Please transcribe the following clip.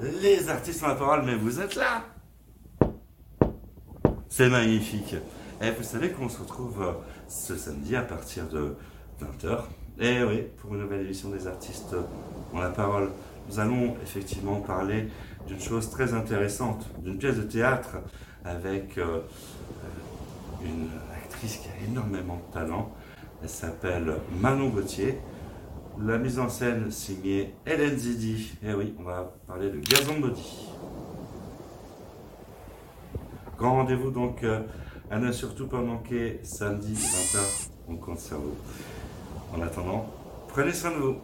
les artistes ont la parole, mais vous êtes là C'est magnifique. Et vous savez qu'on se retrouve euh, ce samedi à partir de 20h. Et oui, pour une nouvelle émission des artistes ont la parole. Nous allons effectivement parler d'une chose très intéressante, d'une pièce de théâtre avec euh, euh, une actrice qui a énormément de talent. Elle s'appelle Manon Gauthier. La mise en scène signée Hélène Zidi. Et oui, on va parler de Gazon Body. Grand rendez-vous donc euh, à ne surtout pas manquer samedi 20h. On compte sur vous. En attendant, prenez soin de vous.